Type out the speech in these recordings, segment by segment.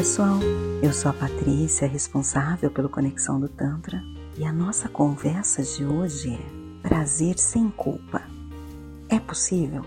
pessoal, eu sou a Patrícia, responsável pelo Conexão do Tantra, e a nossa conversa de hoje é prazer sem culpa. É possível?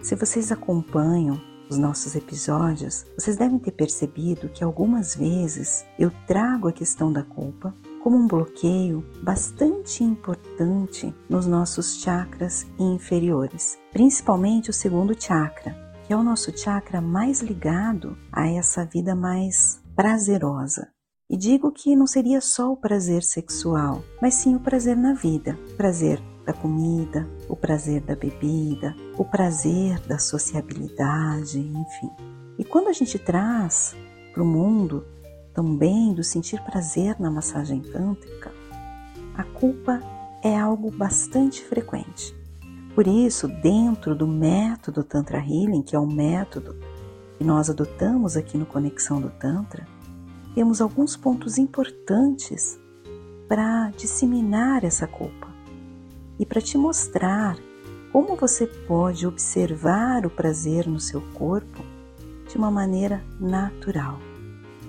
Se vocês acompanham os nossos episódios, vocês devem ter percebido que algumas vezes eu trago a questão da culpa como um bloqueio bastante importante nos nossos chakras inferiores, principalmente o segundo chakra, que é o nosso chakra mais ligado a essa vida mais prazerosa. E digo que não seria só o prazer sexual, mas sim o prazer na vida, o prazer da comida, o prazer da bebida, o prazer da sociabilidade, enfim. E quando a gente traz para o mundo também do sentir prazer na massagem tântrica, a culpa é algo bastante frequente. Por isso, dentro do método Tantra Healing, que é o método que nós adotamos aqui no Conexão do Tantra, temos alguns pontos importantes para disseminar essa culpa e para te mostrar como você pode observar o prazer no seu corpo de uma maneira natural.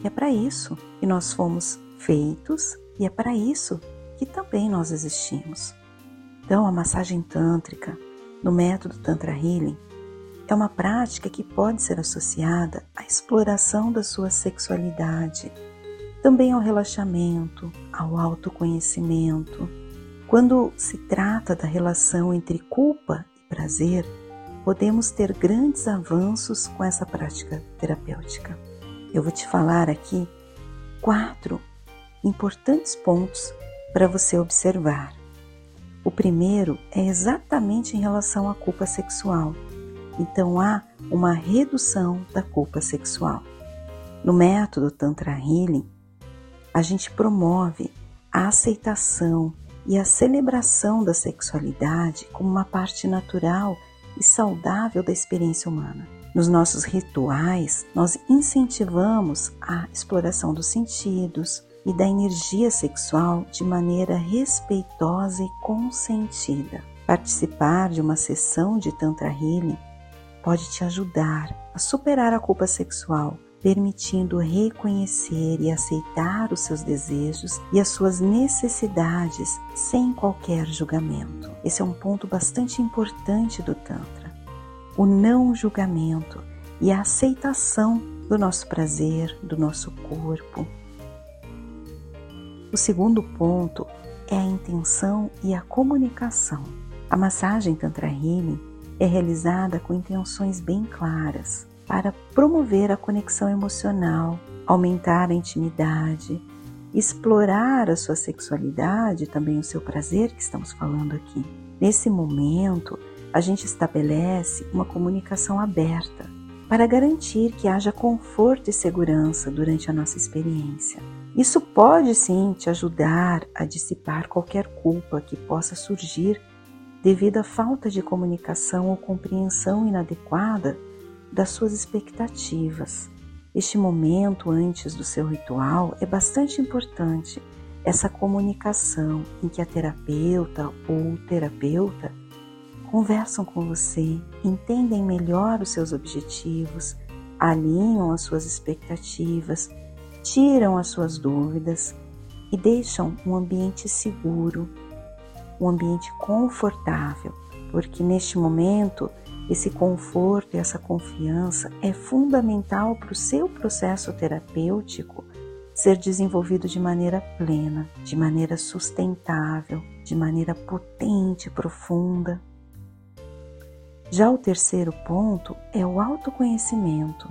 E é para isso que nós fomos feitos e é para isso que também nós existimos. Então, a massagem tântrica, no método Tantra Healing, é uma prática que pode ser associada à exploração da sua sexualidade, também ao relaxamento, ao autoconhecimento. Quando se trata da relação entre culpa e prazer, podemos ter grandes avanços com essa prática terapêutica. Eu vou te falar aqui quatro importantes pontos para você observar. O primeiro é exatamente em relação à culpa sexual. Então há uma redução da culpa sexual. No método Tantra Healing, a gente promove a aceitação e a celebração da sexualidade como uma parte natural e saudável da experiência humana. Nos nossos rituais, nós incentivamos a exploração dos sentidos, e da energia sexual de maneira respeitosa e consentida. Participar de uma sessão de Tantra Healing pode te ajudar a superar a culpa sexual, permitindo reconhecer e aceitar os seus desejos e as suas necessidades sem qualquer julgamento. Esse é um ponto bastante importante do Tantra. O não julgamento e a aceitação do nosso prazer, do nosso corpo, o segundo ponto é a intenção e a comunicação. A massagem Tantra Healing é realizada com intenções bem claras para promover a conexão emocional, aumentar a intimidade, explorar a sua sexualidade, também o seu prazer que estamos falando aqui. Nesse momento, a gente estabelece uma comunicação aberta para garantir que haja conforto e segurança durante a nossa experiência. Isso pode sim te ajudar a dissipar qualquer culpa que possa surgir devido à falta de comunicação ou compreensão inadequada das suas expectativas. Este momento antes do seu ritual é bastante importante, essa comunicação em que a terapeuta ou terapeuta conversam com você, entendem melhor os seus objetivos, alinham as suas expectativas tiram as suas dúvidas e deixam um ambiente seguro, um ambiente confortável, porque neste momento esse conforto e essa confiança é fundamental para o seu processo terapêutico ser desenvolvido de maneira plena, de maneira sustentável, de maneira potente, profunda. Já o terceiro ponto é o autoconhecimento.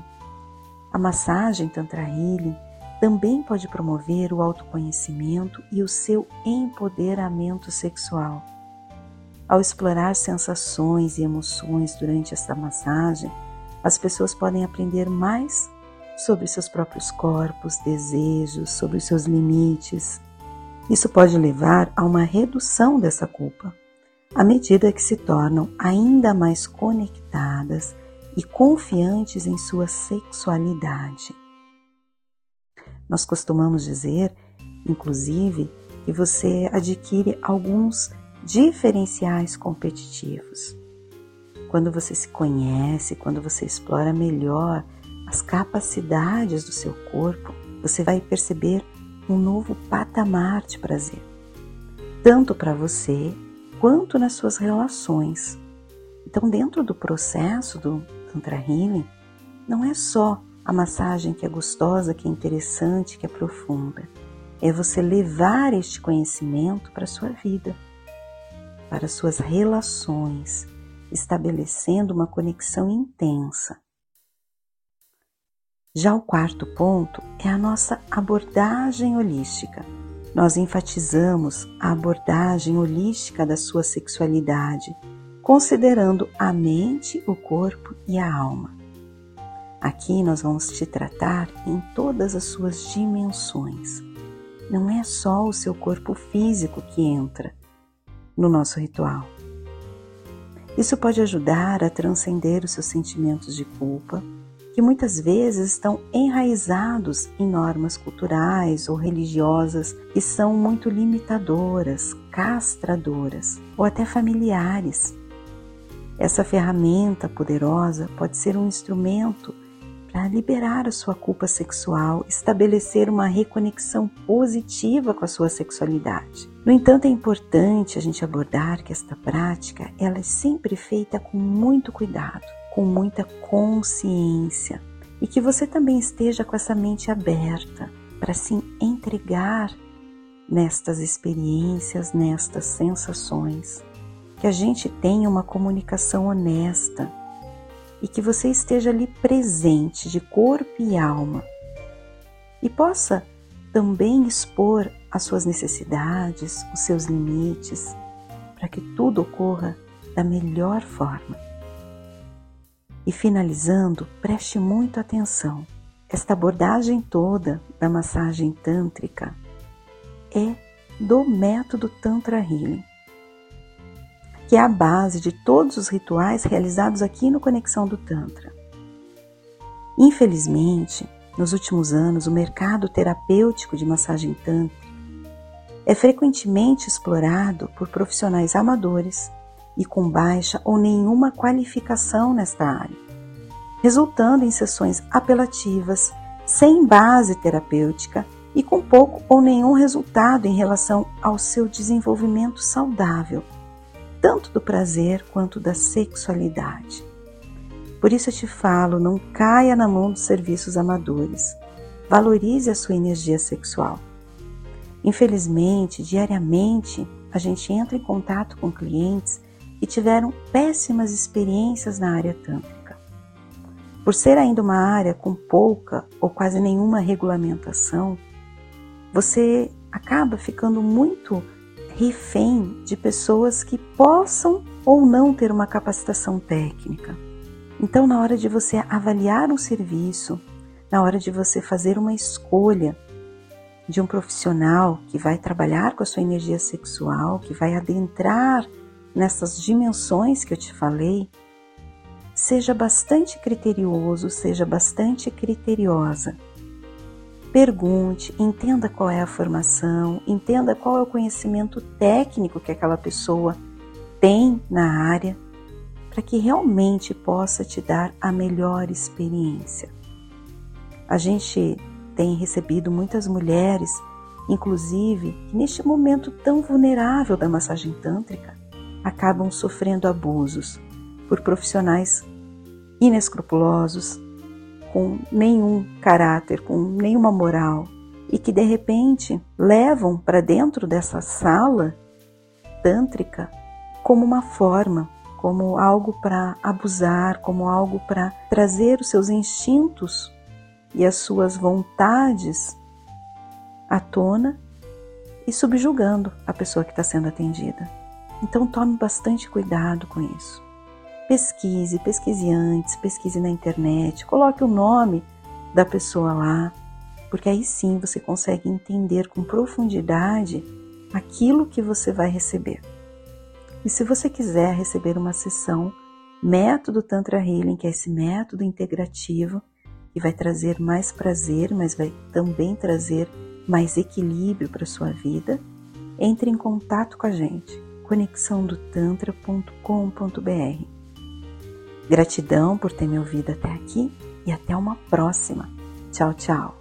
A massagem Tantra Healing também pode promover o autoconhecimento e o seu empoderamento sexual. Ao explorar sensações e emoções durante esta massagem, as pessoas podem aprender mais sobre seus próprios corpos, desejos, sobre os seus limites. Isso pode levar a uma redução dessa culpa, à medida que se tornam ainda mais conectadas e confiantes em sua sexualidade. Nós costumamos dizer, inclusive, que você adquire alguns diferenciais competitivos. Quando você se conhece, quando você explora melhor as capacidades do seu corpo, você vai perceber um novo patamar de prazer, tanto para você quanto nas suas relações. Então, dentro do processo do Tantra Healing, não é só a massagem que é gostosa, que é interessante, que é profunda. É você levar este conhecimento para a sua vida, para as suas relações, estabelecendo uma conexão intensa. Já o quarto ponto é a nossa abordagem holística. Nós enfatizamos a abordagem holística da sua sexualidade, considerando a mente, o corpo e a alma. Aqui nós vamos te tratar em todas as suas dimensões. Não é só o seu corpo físico que entra no nosso ritual. Isso pode ajudar a transcender os seus sentimentos de culpa, que muitas vezes estão enraizados em normas culturais ou religiosas que são muito limitadoras, castradoras ou até familiares. Essa ferramenta poderosa pode ser um instrumento para liberar a sua culpa sexual, estabelecer uma reconexão positiva com a sua sexualidade. No entanto, é importante a gente abordar que esta prática ela é sempre feita com muito cuidado, com muita consciência e que você também esteja com essa mente aberta para se entregar nestas experiências, nestas sensações. Que a gente tenha uma comunicação honesta e que você esteja ali presente de corpo e alma e possa também expor as suas necessidades, os seus limites, para que tudo ocorra da melhor forma. E finalizando, preste muito atenção. Esta abordagem toda da massagem tântrica é do método Tantra Healing que é a base de todos os rituais realizados aqui no Conexão do Tantra. Infelizmente, nos últimos anos, o mercado terapêutico de massagem tântrica é frequentemente explorado por profissionais amadores e com baixa ou nenhuma qualificação nesta área, resultando em sessões apelativas, sem base terapêutica e com pouco ou nenhum resultado em relação ao seu desenvolvimento saudável tanto do prazer quanto da sexualidade. Por isso eu te falo, não caia na mão dos serviços amadores. Valorize a sua energia sexual. Infelizmente, diariamente, a gente entra em contato com clientes que tiveram péssimas experiências na área tântrica. Por ser ainda uma área com pouca ou quase nenhuma regulamentação, você acaba ficando muito refém de pessoas que possam ou não ter uma capacitação técnica. Então, na hora de você avaliar um serviço, na hora de você fazer uma escolha de um profissional que vai trabalhar com a sua energia sexual, que vai adentrar nessas dimensões que eu te falei, seja bastante criterioso, seja bastante criteriosa Pergunte, entenda qual é a formação, entenda qual é o conhecimento técnico que aquela pessoa tem na área, para que realmente possa te dar a melhor experiência. A gente tem recebido muitas mulheres, inclusive, que neste momento tão vulnerável da massagem tântrica, acabam sofrendo abusos por profissionais inescrupulosos, com nenhum caráter, com nenhuma moral e que de repente levam para dentro dessa sala tântrica como uma forma, como algo para abusar, como algo para trazer os seus instintos e as suas vontades à tona e subjugando a pessoa que está sendo atendida. Então tome bastante cuidado com isso. Pesquise, pesquise antes, pesquise na internet, coloque o nome da pessoa lá, porque aí sim você consegue entender com profundidade aquilo que você vai receber. E se você quiser receber uma sessão método Tantra Healing, que é esse método integrativo que vai trazer mais prazer, mas vai também trazer mais equilíbrio para sua vida, entre em contato com a gente conexãodotantra.com.br Gratidão por ter me ouvido até aqui e até uma próxima. Tchau, tchau.